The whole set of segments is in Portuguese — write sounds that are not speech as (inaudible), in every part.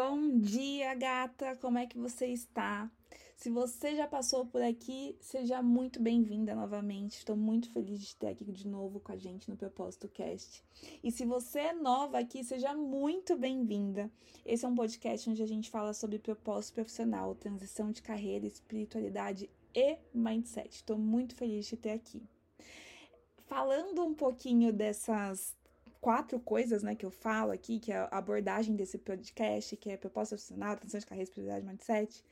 Bom dia, gata! Como é que você está? Se você já passou por aqui, seja muito bem-vinda novamente. Estou muito feliz de ter aqui de novo com a gente no Propósito Cast. E se você é nova aqui, seja muito bem-vinda. Esse é um podcast onde a gente fala sobre propósito profissional, transição de carreira, espiritualidade e mindset. Estou muito feliz de ter aqui. Falando um pouquinho dessas quatro coisas, né, que eu falo aqui, que é a abordagem desse podcast, que é proposta profissional, transição de carreira, espiritualidade, mindset.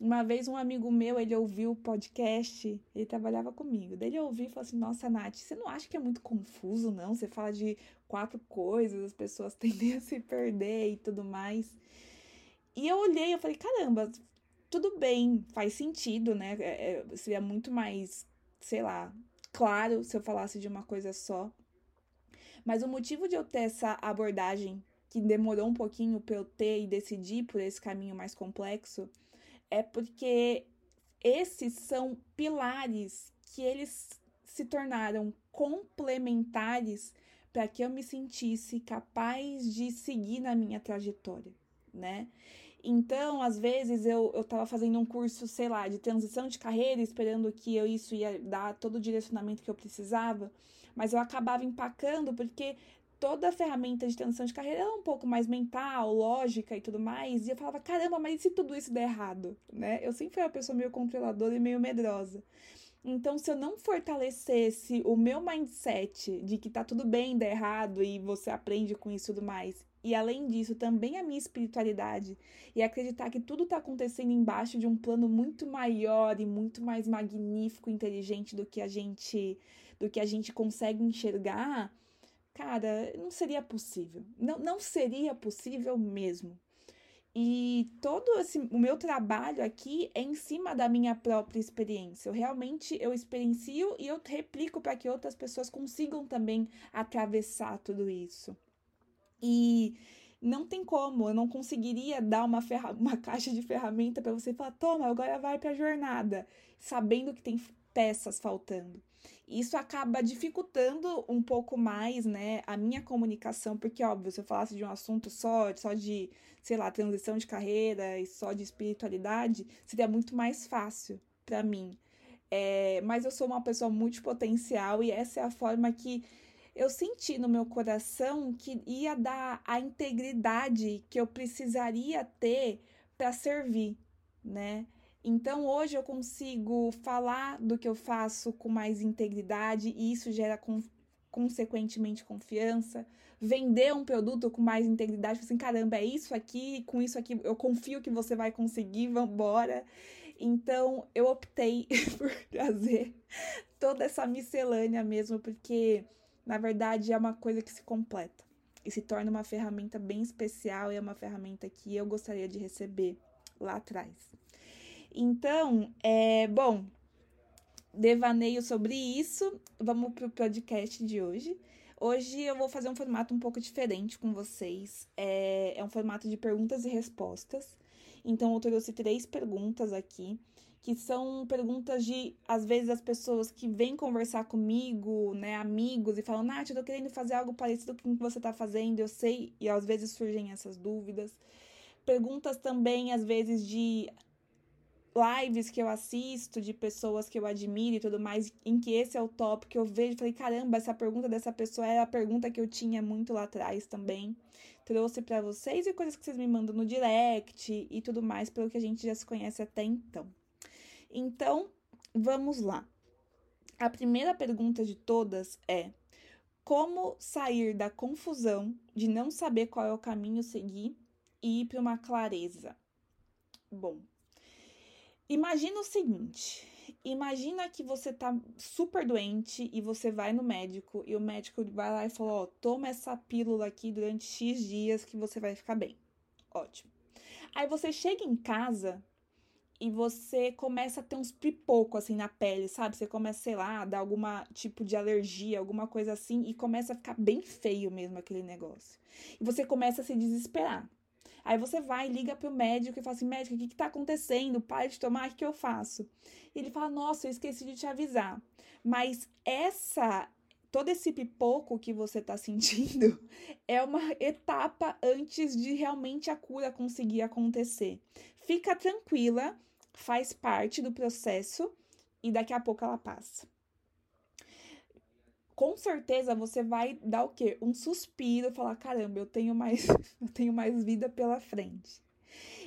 Uma vez um amigo meu, ele ouviu o podcast, ele trabalhava comigo. Daí ele ouviu e falou assim: Nossa, Nath, você não acha que é muito confuso, não? Você fala de quatro coisas, as pessoas (laughs) tendem a se perder e tudo mais. E eu olhei, eu falei: Caramba, tudo bem, faz sentido, né? É, é, seria muito mais, sei lá, claro se eu falasse de uma coisa só. Mas o motivo de eu ter essa abordagem, que demorou um pouquinho para eu ter e decidir por esse caminho mais complexo, é porque esses são pilares que eles se tornaram complementares para que eu me sentisse capaz de seguir na minha trajetória, né? Então, às vezes, eu, eu tava fazendo um curso, sei lá, de transição de carreira, esperando que eu isso ia dar todo o direcionamento que eu precisava, mas eu acabava empacando porque toda a ferramenta de transição de carreira era um pouco mais mental, lógica e tudo mais, e eu falava, caramba, mas e se tudo isso der errado, né? Eu sempre fui uma pessoa meio controladora e meio medrosa. Então, se eu não fortalecesse o meu mindset de que tá tudo bem dar errado e você aprende com isso e tudo mais, e além disso, também a minha espiritualidade e acreditar que tudo está acontecendo embaixo de um plano muito maior e muito mais magnífico, inteligente do que a gente do que a gente consegue enxergar, cara, não seria possível. Não, não seria possível mesmo. E todo esse, o meu trabalho aqui é em cima da minha própria experiência. Eu realmente eu experiencio e eu replico para que outras pessoas consigam também atravessar tudo isso. E não tem como, eu não conseguiria dar uma, (laughs) uma caixa de ferramenta para você falar, toma, agora vai para a jornada, sabendo que tem peças faltando. Isso acaba dificultando um pouco mais, né, a minha comunicação, porque, óbvio, se eu falasse de um assunto só, só de, sei lá, transição de carreira e só de espiritualidade, seria muito mais fácil para mim. É, mas eu sou uma pessoa multipotencial e essa é a forma que eu senti no meu coração que ia dar a integridade que eu precisaria ter para servir, né? Então hoje eu consigo falar do que eu faço com mais integridade e isso gera consequentemente confiança. Vender um produto com mais integridade, assim, caramba, é isso aqui, com isso aqui eu confio que você vai conseguir, vambora. Então eu optei (laughs) por trazer toda essa miscelânea mesmo, porque na verdade é uma coisa que se completa e se torna uma ferramenta bem especial e é uma ferramenta que eu gostaria de receber lá atrás. Então, é bom, devaneio sobre isso. Vamos para o podcast de hoje. Hoje eu vou fazer um formato um pouco diferente com vocês. É, é um formato de perguntas e respostas. Então, eu trouxe três perguntas aqui que são perguntas de, às vezes, as pessoas que vêm conversar comigo, né, amigos, e falam, Nath, eu tô querendo fazer algo parecido com o que você tá fazendo, eu sei, e às vezes surgem essas dúvidas. Perguntas também, às vezes, de lives que eu assisto, de pessoas que eu admiro e tudo mais, em que esse é o tópico que eu vejo, falei, caramba, essa pergunta dessa pessoa era a pergunta que eu tinha muito lá atrás também. Trouxe para vocês e coisas que vocês me mandam no direct e tudo mais, pelo que a gente já se conhece até então. Então, vamos lá. A primeira pergunta de todas é: como sair da confusão de não saber qual é o caminho seguir e ir para uma clareza? Bom, imagina o seguinte: imagina que você tá super doente e você vai no médico e o médico vai lá e fala: Ó, toma essa pílula aqui durante X dias que você vai ficar bem. Ótimo. Aí você chega em casa e você começa a ter uns pipoco assim na pele, sabe? Você começa, sei lá, a dar alguma tipo de alergia, alguma coisa assim, e começa a ficar bem feio mesmo aquele negócio. E você começa a se desesperar. Aí você vai, liga pro médico e fala assim: médico, o que, que tá acontecendo? Para de tomar, o que eu faço? E ele fala: nossa, eu esqueci de te avisar. Mas essa todo esse pipoco que você está sentindo (laughs) é uma etapa antes de realmente a cura conseguir acontecer. Fica tranquila, faz parte do processo e daqui a pouco ela passa. Com certeza você vai dar o quê? Um suspiro, falar: caramba, eu tenho mais, (laughs) eu tenho mais vida pela frente.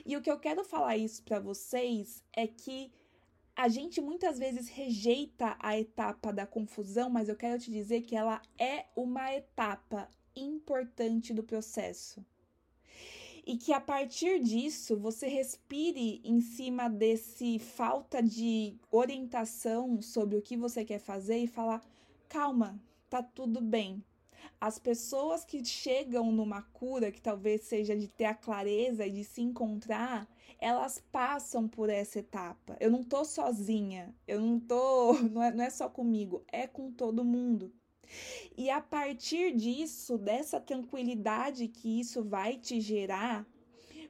E o que eu quero falar isso para vocês é que a gente muitas vezes rejeita a etapa da confusão, mas eu quero te dizer que ela é uma etapa importante do processo. E que a partir disso você respire em cima desse falta de orientação sobre o que você quer fazer e falar: calma, tá tudo bem. As pessoas que chegam numa cura, que talvez seja de ter a clareza e de se encontrar, elas passam por essa etapa. Eu não tô sozinha, eu não tô, (laughs) não é, não é só comigo, é com todo mundo. E a partir disso, dessa tranquilidade que isso vai te gerar,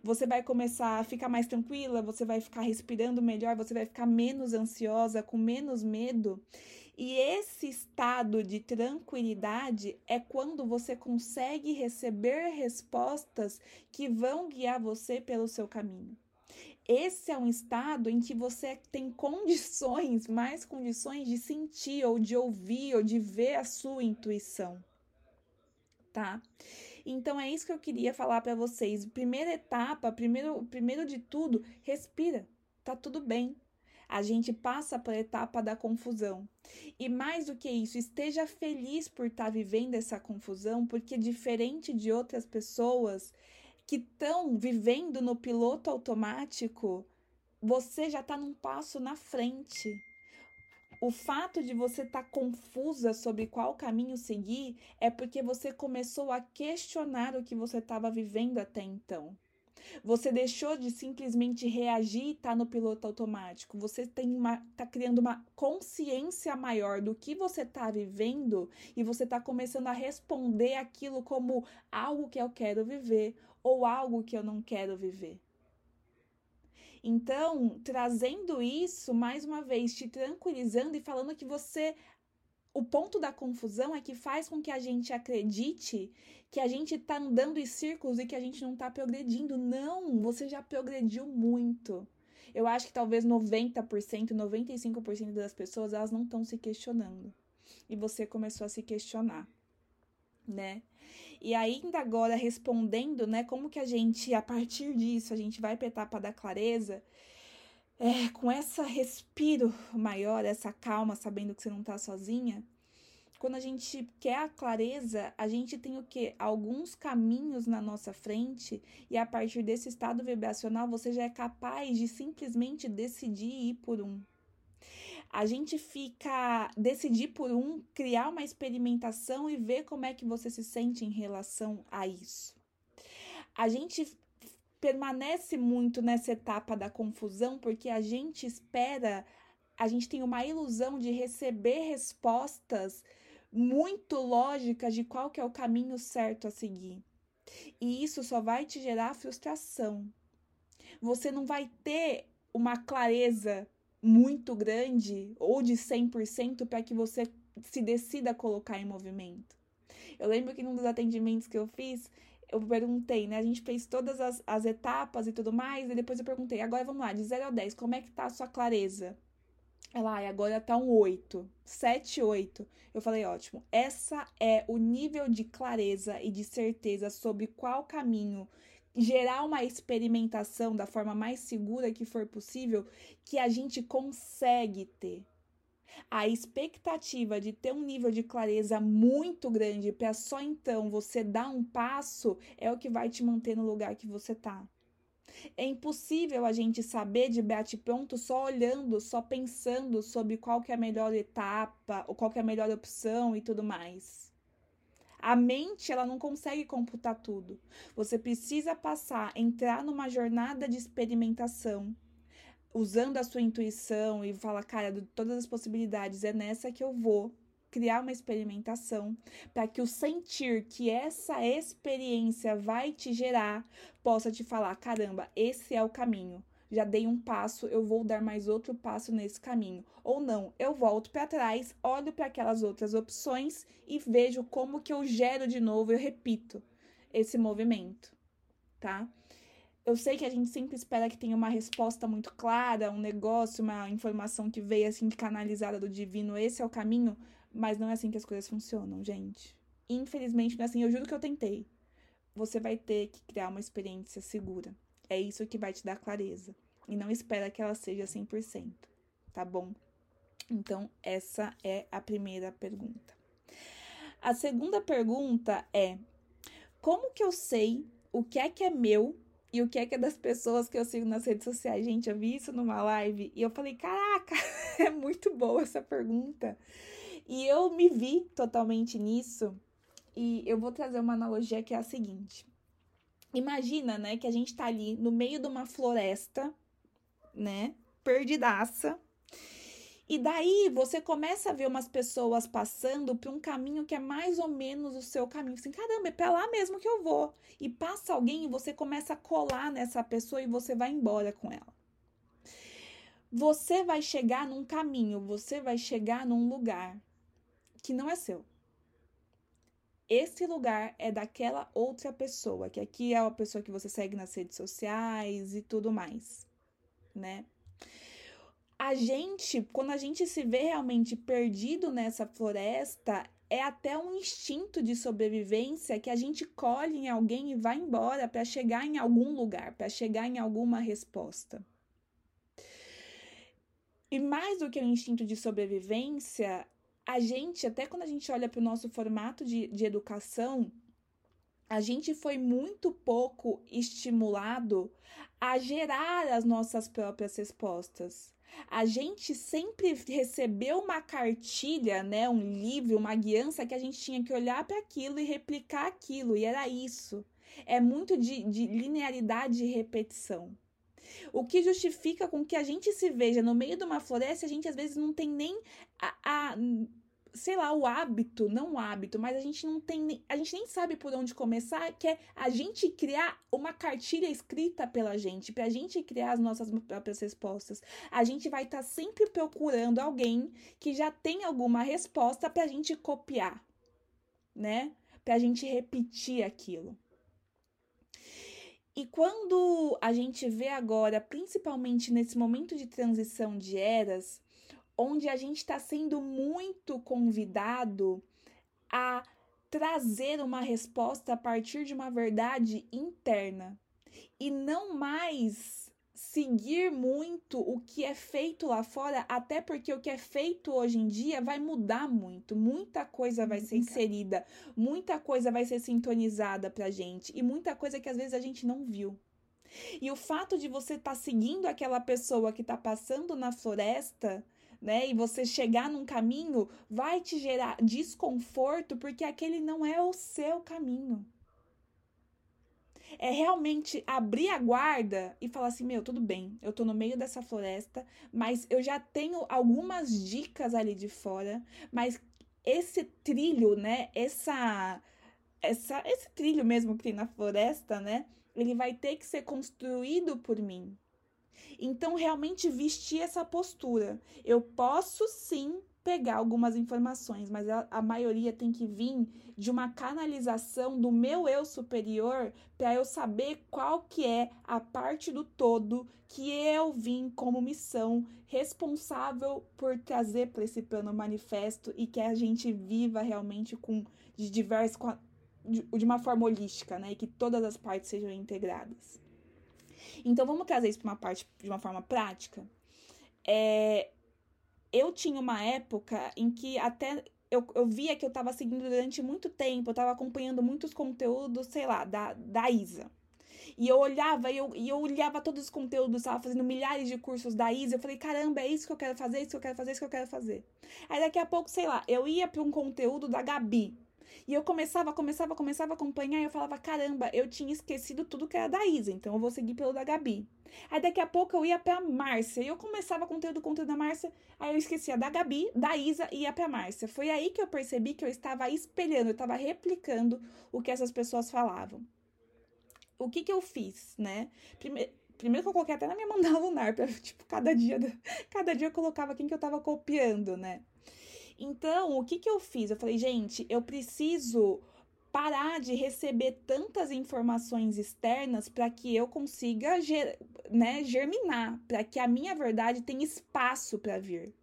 você vai começar a ficar mais tranquila, você vai ficar respirando melhor, você vai ficar menos ansiosa, com menos medo. E esse estado de tranquilidade é quando você consegue receber respostas que vão guiar você pelo seu caminho. Esse é um estado em que você tem condições, mais condições de sentir ou de ouvir ou de ver a sua intuição. Tá? Então é isso que eu queria falar para vocês. Primeira etapa, primeiro, primeiro de tudo, respira. Tá tudo bem a gente passa pela etapa da confusão. E mais do que isso, esteja feliz por estar tá vivendo essa confusão, porque diferente de outras pessoas que estão vivendo no piloto automático, você já está num passo na frente. O fato de você estar tá confusa sobre qual caminho seguir é porque você começou a questionar o que você estava vivendo até então. Você deixou de simplesmente reagir e tá no piloto automático. Você tem uma, tá criando uma consciência maior do que você tá vivendo e você tá começando a responder aquilo como algo que eu quero viver ou algo que eu não quero viver. Então, trazendo isso mais uma vez, te tranquilizando e falando que você o ponto da confusão é que faz com que a gente acredite que a gente tá andando em círculos e que a gente não tá progredindo. Não, você já progrediu muito. Eu acho que talvez 90%, 95% das pessoas elas não estão se questionando. E você começou a se questionar, né? E ainda agora respondendo, né, como que a gente a partir disso a gente vai para a etapa da clareza? É, com essa respiro maior, essa calma, sabendo que você não está sozinha, quando a gente quer a clareza, a gente tem o que? Alguns caminhos na nossa frente, e a partir desse estado vibracional você já é capaz de simplesmente decidir ir por um. A gente fica decidir por um, criar uma experimentação e ver como é que você se sente em relação a isso. A gente permanece muito nessa etapa da confusão porque a gente espera, a gente tem uma ilusão de receber respostas muito lógicas de qual que é o caminho certo a seguir. E isso só vai te gerar frustração. Você não vai ter uma clareza muito grande ou de 100% para que você se decida a colocar em movimento. Eu lembro que num dos atendimentos que eu fiz, eu perguntei, né? A gente fez todas as, as etapas e tudo mais, e depois eu perguntei, agora vamos lá, de 0 a 10, como é que tá a sua clareza? Ela, agora tá um 8, 7, 8. Eu falei, ótimo. Essa é o nível de clareza e de certeza sobre qual caminho gerar uma experimentação da forma mais segura que for possível que a gente consegue ter a expectativa de ter um nível de clareza muito grande para só então você dar um passo é o que vai te manter no lugar que você tá. É impossível a gente saber de bate-pronto só olhando, só pensando sobre qual que é a melhor etapa, ou qual que é a melhor opção e tudo mais. A mente, ela não consegue computar tudo. Você precisa passar, entrar numa jornada de experimentação usando a sua intuição e fala, cara, de todas as possibilidades, é nessa que eu vou criar uma experimentação para que o sentir que essa experiência vai te gerar possa te falar, caramba, esse é o caminho. já dei um passo, eu vou dar mais outro passo nesse caminho. Ou não, eu volto para trás, olho para aquelas outras opções e vejo como que eu gero de novo, eu repito esse movimento, tá? Eu sei que a gente sempre espera que tenha uma resposta muito clara, um negócio, uma informação que veio assim canalizada do divino, esse é o caminho, mas não é assim que as coisas funcionam, gente. Infelizmente não é assim, eu juro que eu tentei. Você vai ter que criar uma experiência segura. É isso que vai te dar clareza. E não espera que ela seja 100%, tá bom? Então, essa é a primeira pergunta. A segunda pergunta é: como que eu sei o que é que é meu e o que é que é das pessoas que eu sigo nas redes sociais? Gente, eu vi isso numa live e eu falei: caraca, (laughs) é muito boa essa pergunta. E eu me vi totalmente nisso. E eu vou trazer uma analogia que é a seguinte: imagina, né, que a gente tá ali no meio de uma floresta, né, perdidaça. E daí você começa a ver umas pessoas passando por um caminho que é mais ou menos o seu caminho. Assim, caramba, é pra lá mesmo que eu vou. E passa alguém e você começa a colar nessa pessoa e você vai embora com ela. Você vai chegar num caminho, você vai chegar num lugar que não é seu esse lugar é daquela outra pessoa, que aqui é a pessoa que você segue nas redes sociais e tudo mais, né? A gente, quando a gente se vê realmente perdido nessa floresta, é até um instinto de sobrevivência que a gente colhe em alguém e vai embora para chegar em algum lugar, para chegar em alguma resposta. E mais do que um instinto de sobrevivência, a gente, até quando a gente olha para o nosso formato de, de educação, a gente foi muito pouco estimulado a gerar as nossas próprias respostas. A gente sempre recebeu uma cartilha, né, um livro, uma guiança que a gente tinha que olhar para aquilo e replicar aquilo, e era isso. É muito de, de linearidade e repetição. O que justifica com que a gente se veja no meio de uma floresta, a gente às vezes não tem nem a, a sei lá, o hábito, não o hábito, mas a gente não tem, a gente nem sabe por onde começar, que é a gente criar uma cartilha escrita pela gente, pra gente criar as nossas próprias respostas. A gente vai estar tá sempre procurando alguém que já tem alguma resposta pra gente copiar, né? Pra gente repetir aquilo. E quando a gente vê agora, principalmente nesse momento de transição de eras, onde a gente está sendo muito convidado a trazer uma resposta a partir de uma verdade interna. E não mais seguir muito o que é feito lá fora, até porque o que é feito hoje em dia vai mudar muito, muita coisa vai ser inserida, muita coisa vai ser sintonizada pra gente e muita coisa que às vezes a gente não viu. E o fato de você estar tá seguindo aquela pessoa que está passando na floresta, né, e você chegar num caminho, vai te gerar desconforto porque aquele não é o seu caminho é realmente abrir a guarda e falar assim: meu, tudo bem, eu tô no meio dessa floresta, mas eu já tenho algumas dicas ali de fora, mas esse trilho, né, essa, essa, esse trilho mesmo que tem na floresta, né, ele vai ter que ser construído por mim. Então, realmente vestir essa postura. Eu posso sim pegar algumas informações, mas a, maioria tem que vir de uma canalização do meu eu superior para eu saber qual que é a parte do todo que eu vim como missão responsável por trazer para esse plano manifesto e que a gente viva realmente com de diversos de, de uma forma holística, né, e que todas as partes sejam integradas. Então vamos trazer isso para uma parte de uma forma prática. É, eu tinha uma época em que até eu, eu via que eu estava seguindo durante muito tempo, eu estava acompanhando muitos conteúdos, sei lá, da, da Isa. E eu olhava e eu, e eu olhava todos os conteúdos, estava fazendo milhares de cursos da Isa. Eu falei, caramba, é isso que eu quero fazer, é isso que eu quero fazer, é isso que eu quero fazer. Aí daqui a pouco, sei lá, eu ia para um conteúdo da Gabi. E eu começava, começava, começava a acompanhar e eu falava, caramba, eu tinha esquecido tudo que era da Isa, então eu vou seguir pelo da Gabi. Aí daqui a pouco eu ia pra Márcia, e eu começava conteúdo, conteúdo da Márcia, aí eu esquecia da Gabi, da Isa e ia pra Márcia. Foi aí que eu percebi que eu estava espelhando, eu estava replicando o que essas pessoas falavam. O que que eu fiz, né? Primeiro, Primeiro que eu coloquei até na minha (laughs) mandala lunar, pra, tipo, cada dia, cada dia eu colocava quem que eu tava copiando, né? Então, o que que eu fiz? Eu falei, gente, eu preciso parar de receber tantas informações externas para que eu consiga né, germinar, para que a minha verdade tenha espaço para vir.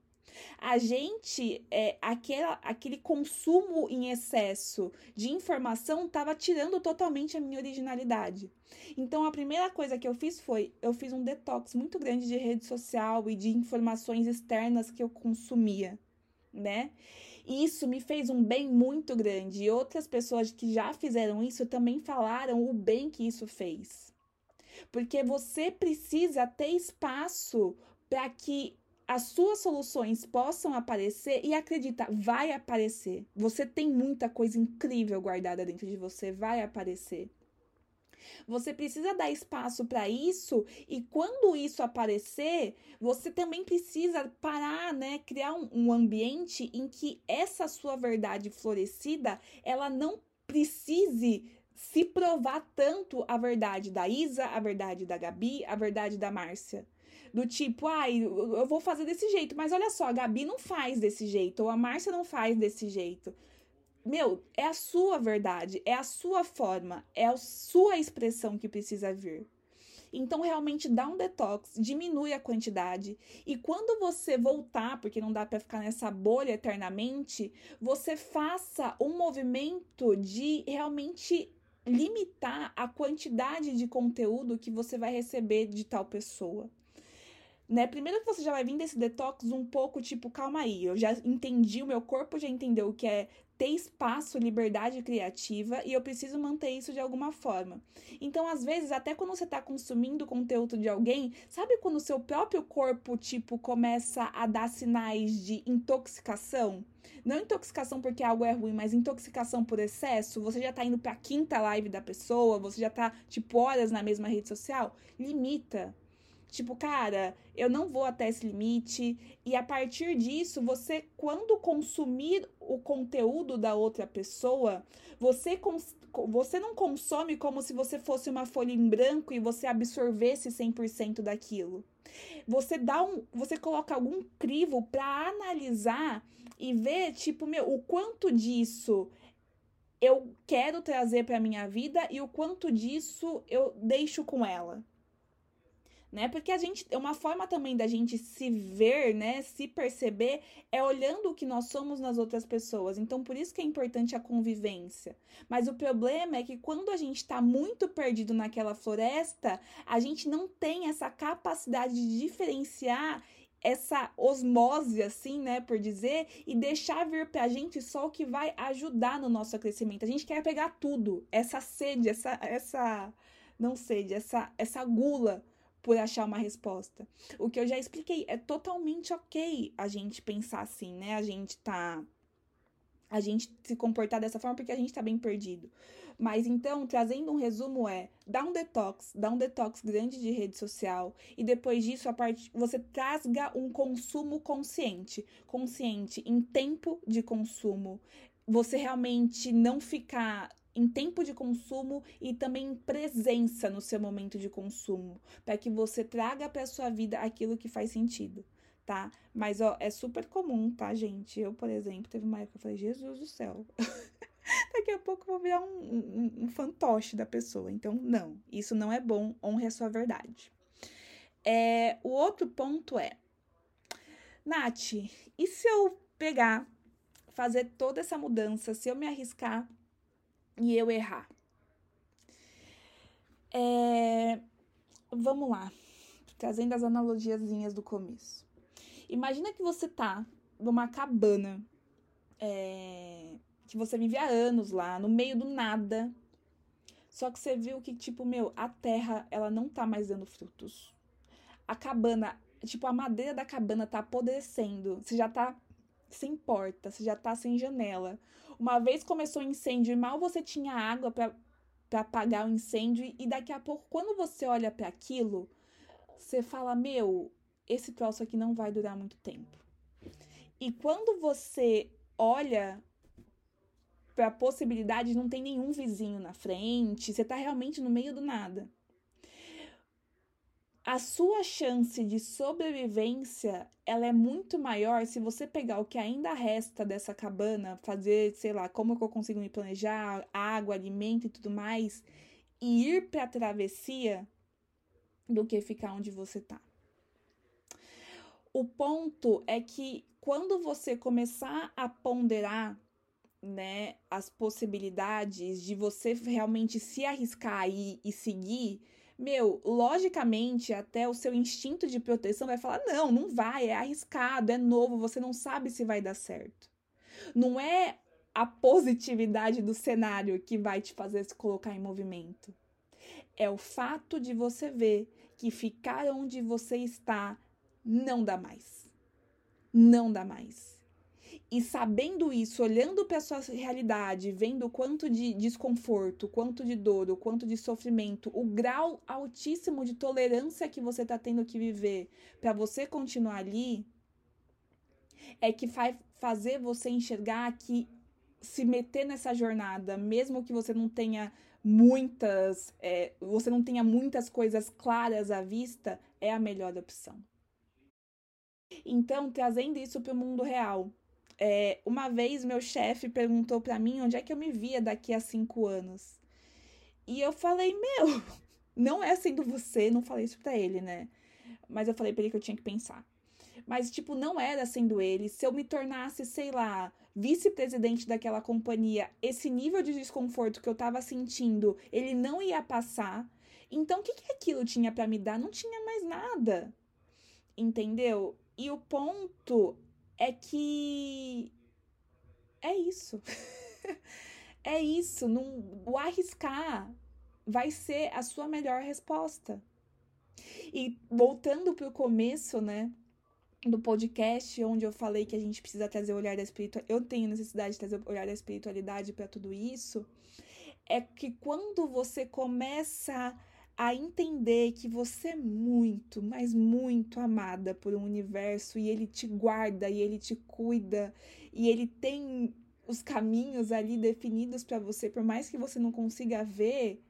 A gente, é, aquela, aquele consumo em excesso de informação estava tirando totalmente a minha originalidade. Então, a primeira coisa que eu fiz foi: eu fiz um detox muito grande de rede social e de informações externas que eu consumia, né? Isso me fez um bem muito grande. E outras pessoas que já fizeram isso também falaram o bem que isso fez. Porque você precisa ter espaço para que as suas soluções possam aparecer e acredita, vai aparecer. Você tem muita coisa incrível guardada dentro de você, vai aparecer. Você precisa dar espaço para isso e quando isso aparecer, você também precisa parar, né, criar um, um ambiente em que essa sua verdade florescida, ela não precise se provar tanto a verdade da Isa, a verdade da Gabi, a verdade da Márcia. Do tipo, ai, eu vou fazer desse jeito, mas olha só, a Gabi não faz desse jeito, ou a Márcia não faz desse jeito meu, é a sua verdade, é a sua forma, é a sua expressão que precisa vir. Então, realmente dá um detox, diminui a quantidade. E quando você voltar, porque não dá para ficar nessa bolha eternamente, você faça um movimento de realmente limitar a quantidade de conteúdo que você vai receber de tal pessoa. Né? Primeiro que você já vai vir desse detox um pouco tipo, calma aí, eu já entendi, o meu corpo já entendeu o que é ter espaço, liberdade criativa e eu preciso manter isso de alguma forma. Então, às vezes, até quando você está consumindo conteúdo de alguém, sabe quando o seu próprio corpo, tipo, começa a dar sinais de intoxicação? Não intoxicação porque algo é ruim, mas intoxicação por excesso. Você já tá indo pra quinta live da pessoa, você já tá, tipo, horas na mesma rede social. Limita. Tipo, cara, eu não vou até esse limite. E a partir disso, você, quando consumir o conteúdo da outra pessoa, você, você não consome como se você fosse uma folha em branco e você absorvesse 100% daquilo. Você dá um, você coloca algum crivo para analisar e ver, tipo, meu, o quanto disso eu quero trazer para minha vida e o quanto disso eu deixo com ela né? Porque a gente, é uma forma também da gente se ver, né, se perceber é olhando o que nós somos nas outras pessoas. Então, por isso que é importante a convivência. Mas o problema é que quando a gente está muito perdido naquela floresta, a gente não tem essa capacidade de diferenciar essa osmose, assim, né, por dizer, e deixar vir pra gente só o que vai ajudar no nosso crescimento. A gente quer pegar tudo, essa sede, essa, essa, não sede, essa, essa gula por achar uma resposta. O que eu já expliquei, é totalmente ok a gente pensar assim, né? A gente tá. A gente se comportar dessa forma porque a gente tá bem perdido. Mas então, trazendo um resumo é, dá um detox, dá um detox grande de rede social e depois disso a parte você trasga um consumo consciente, consciente em tempo de consumo. Você realmente não ficar em tempo de consumo e também em presença no seu momento de consumo, para que você traga para sua vida aquilo que faz sentido, tá? Mas ó, é super comum, tá, gente? Eu, por exemplo, teve uma época que eu falei, Jesus do céu. (laughs) Daqui a pouco eu vou virar um, um, um fantoche da pessoa. Então, não, isso não é bom, honre a sua verdade. É, o outro ponto é, Nath, e se eu pegar, fazer toda essa mudança, se eu me arriscar e eu errar. É... Vamos lá, trazendo as analogiazinhas do começo. Imagina que você tá numa cabana é... que você vive há anos lá, no meio do nada. Só que você viu que, tipo, meu, a terra, ela não tá mais dando frutos. A cabana, tipo, a madeira da cabana tá apodrecendo. Você já tá sem porta, você já tá sem janela. Uma vez começou o incêndio e mal você tinha água para apagar o incêndio, e daqui a pouco, quando você olha para aquilo, você fala: Meu, esse troço aqui não vai durar muito tempo. E quando você olha para a possibilidade, não tem nenhum vizinho na frente, você tá realmente no meio do nada. A sua chance de sobrevivência ela é muito maior se você pegar o que ainda resta dessa cabana, fazer, sei lá, como que eu consigo me planejar, água, alimento e tudo mais, e ir para a travessia do que ficar onde você tá. O ponto é que quando você começar a ponderar né, as possibilidades de você realmente se arriscar aí e seguir, meu, logicamente, até o seu instinto de proteção vai falar: não, não vai, é arriscado, é novo, você não sabe se vai dar certo. Não é a positividade do cenário que vai te fazer se colocar em movimento. É o fato de você ver que ficar onde você está não dá mais. Não dá mais. E sabendo isso, olhando para sua realidade, vendo o quanto de desconforto, quanto de dor, o quanto de sofrimento, o grau altíssimo de tolerância que você está tendo que viver para você continuar ali, é que vai fazer você enxergar que se meter nessa jornada, mesmo que você não tenha muitas, é, você não tenha muitas coisas claras à vista, é a melhor opção. Então, trazendo isso para o mundo real, é, uma vez meu chefe perguntou para mim onde é que eu me via daqui a cinco anos. E eu falei, meu, (laughs) não é sendo você, não falei isso pra ele, né? Mas eu falei pra ele que eu tinha que pensar. Mas, tipo, não era sendo ele. Se eu me tornasse, sei lá, vice-presidente daquela companhia, esse nível de desconforto que eu tava sentindo, ele não ia passar. Então, o que, que aquilo tinha para me dar? Não tinha mais nada. Entendeu? E o ponto é que é isso. (laughs) é isso. Não, o arriscar vai ser a sua melhor resposta. E voltando para o começo, né? Do podcast, onde eu falei que a gente precisa trazer o olhar da espiritualidade, eu tenho necessidade de trazer o olhar da espiritualidade para tudo isso. É que quando você começa a entender que você é muito, mas muito amada por um universo e ele te guarda e ele te cuida e ele tem os caminhos ali definidos para você, por mais que você não consiga ver,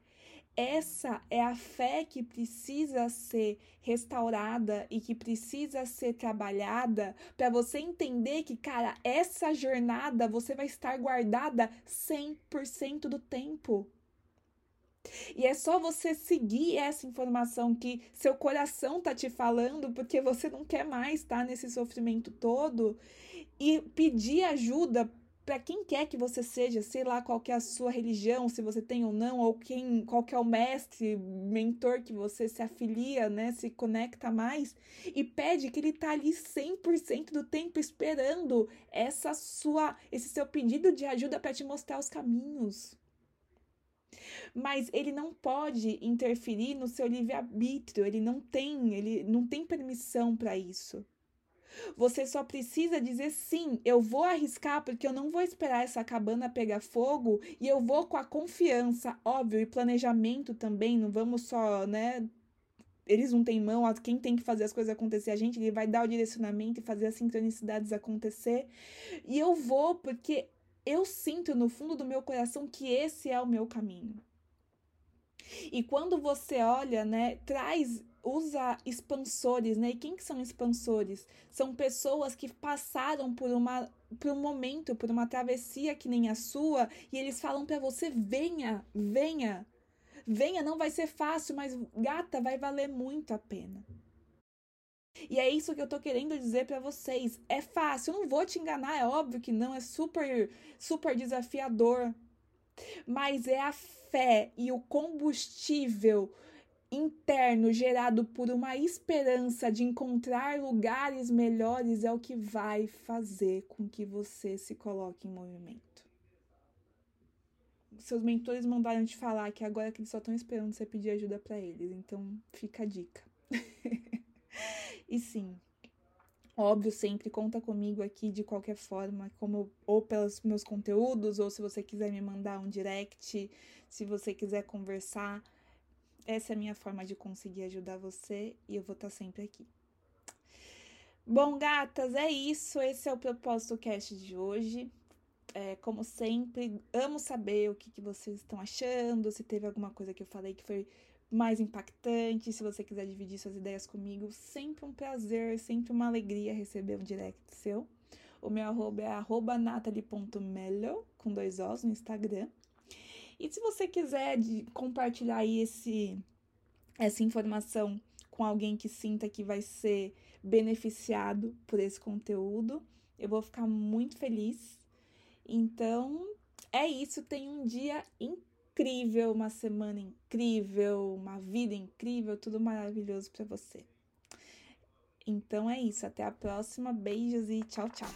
essa é a fé que precisa ser restaurada e que precisa ser trabalhada para você entender que, cara, essa jornada você vai estar guardada 100% do tempo. E é só você seguir essa informação que seu coração tá te falando, porque você não quer mais estar tá nesse sofrimento todo e pedir ajuda para quem quer que você seja, sei lá qual é a sua religião, se você tem ou não, ou quem, qual é o mestre, mentor que você se afilia, né, se conecta mais, e pede que ele tá ali 100% do tempo esperando essa sua esse seu pedido de ajuda para te mostrar os caminhos mas ele não pode interferir no seu livre-arbítrio, ele não tem, ele não tem permissão para isso. Você só precisa dizer sim, eu vou arriscar porque eu não vou esperar essa cabana pegar fogo e eu vou com a confiança, óbvio, e planejamento também, não vamos só, né, eles não têm mão, quem tem que fazer as coisas acontecer a gente, ele vai dar o direcionamento e fazer as sincronicidades acontecer. E eu vou porque eu sinto no fundo do meu coração que esse é o meu caminho. E quando você olha, né, traz usa expansores, né? E quem que são expansores? São pessoas que passaram por uma por um momento, por uma travessia que nem a sua, e eles falam para você: "Venha, venha. Venha, não vai ser fácil, mas gata, vai valer muito a pena". E é isso que eu tô querendo dizer para vocês. É fácil, eu não vou te enganar, é óbvio que não, é super super desafiador. Mas é a fé e o combustível interno gerado por uma esperança de encontrar lugares melhores é o que vai fazer com que você se coloque em movimento. Seus mentores mandaram te falar que agora que eles só estão esperando você pedir ajuda para eles, então fica a dica. (laughs) e sim, Óbvio, sempre conta comigo aqui de qualquer forma, como ou pelos meus conteúdos, ou se você quiser me mandar um direct, se você quiser conversar. Essa é a minha forma de conseguir ajudar você e eu vou estar sempre aqui. Bom, gatas, é isso. Esse é o propósito cast de hoje. É, como sempre, amo saber o que, que vocês estão achando, se teve alguma coisa que eu falei que foi mais impactante, se você quiser dividir suas ideias comigo, sempre um prazer, sempre uma alegria receber um direct seu. O meu arroba é arroba natalie.melo, com dois Os no Instagram. E se você quiser compartilhar aí esse, essa informação com alguém que sinta que vai ser beneficiado por esse conteúdo, eu vou ficar muito feliz. Então, é isso. Tenha um dia incrível, uma semana incrível, uma vida incrível, tudo maravilhoso para você. Então é isso. Até a próxima. Beijos e tchau, tchau.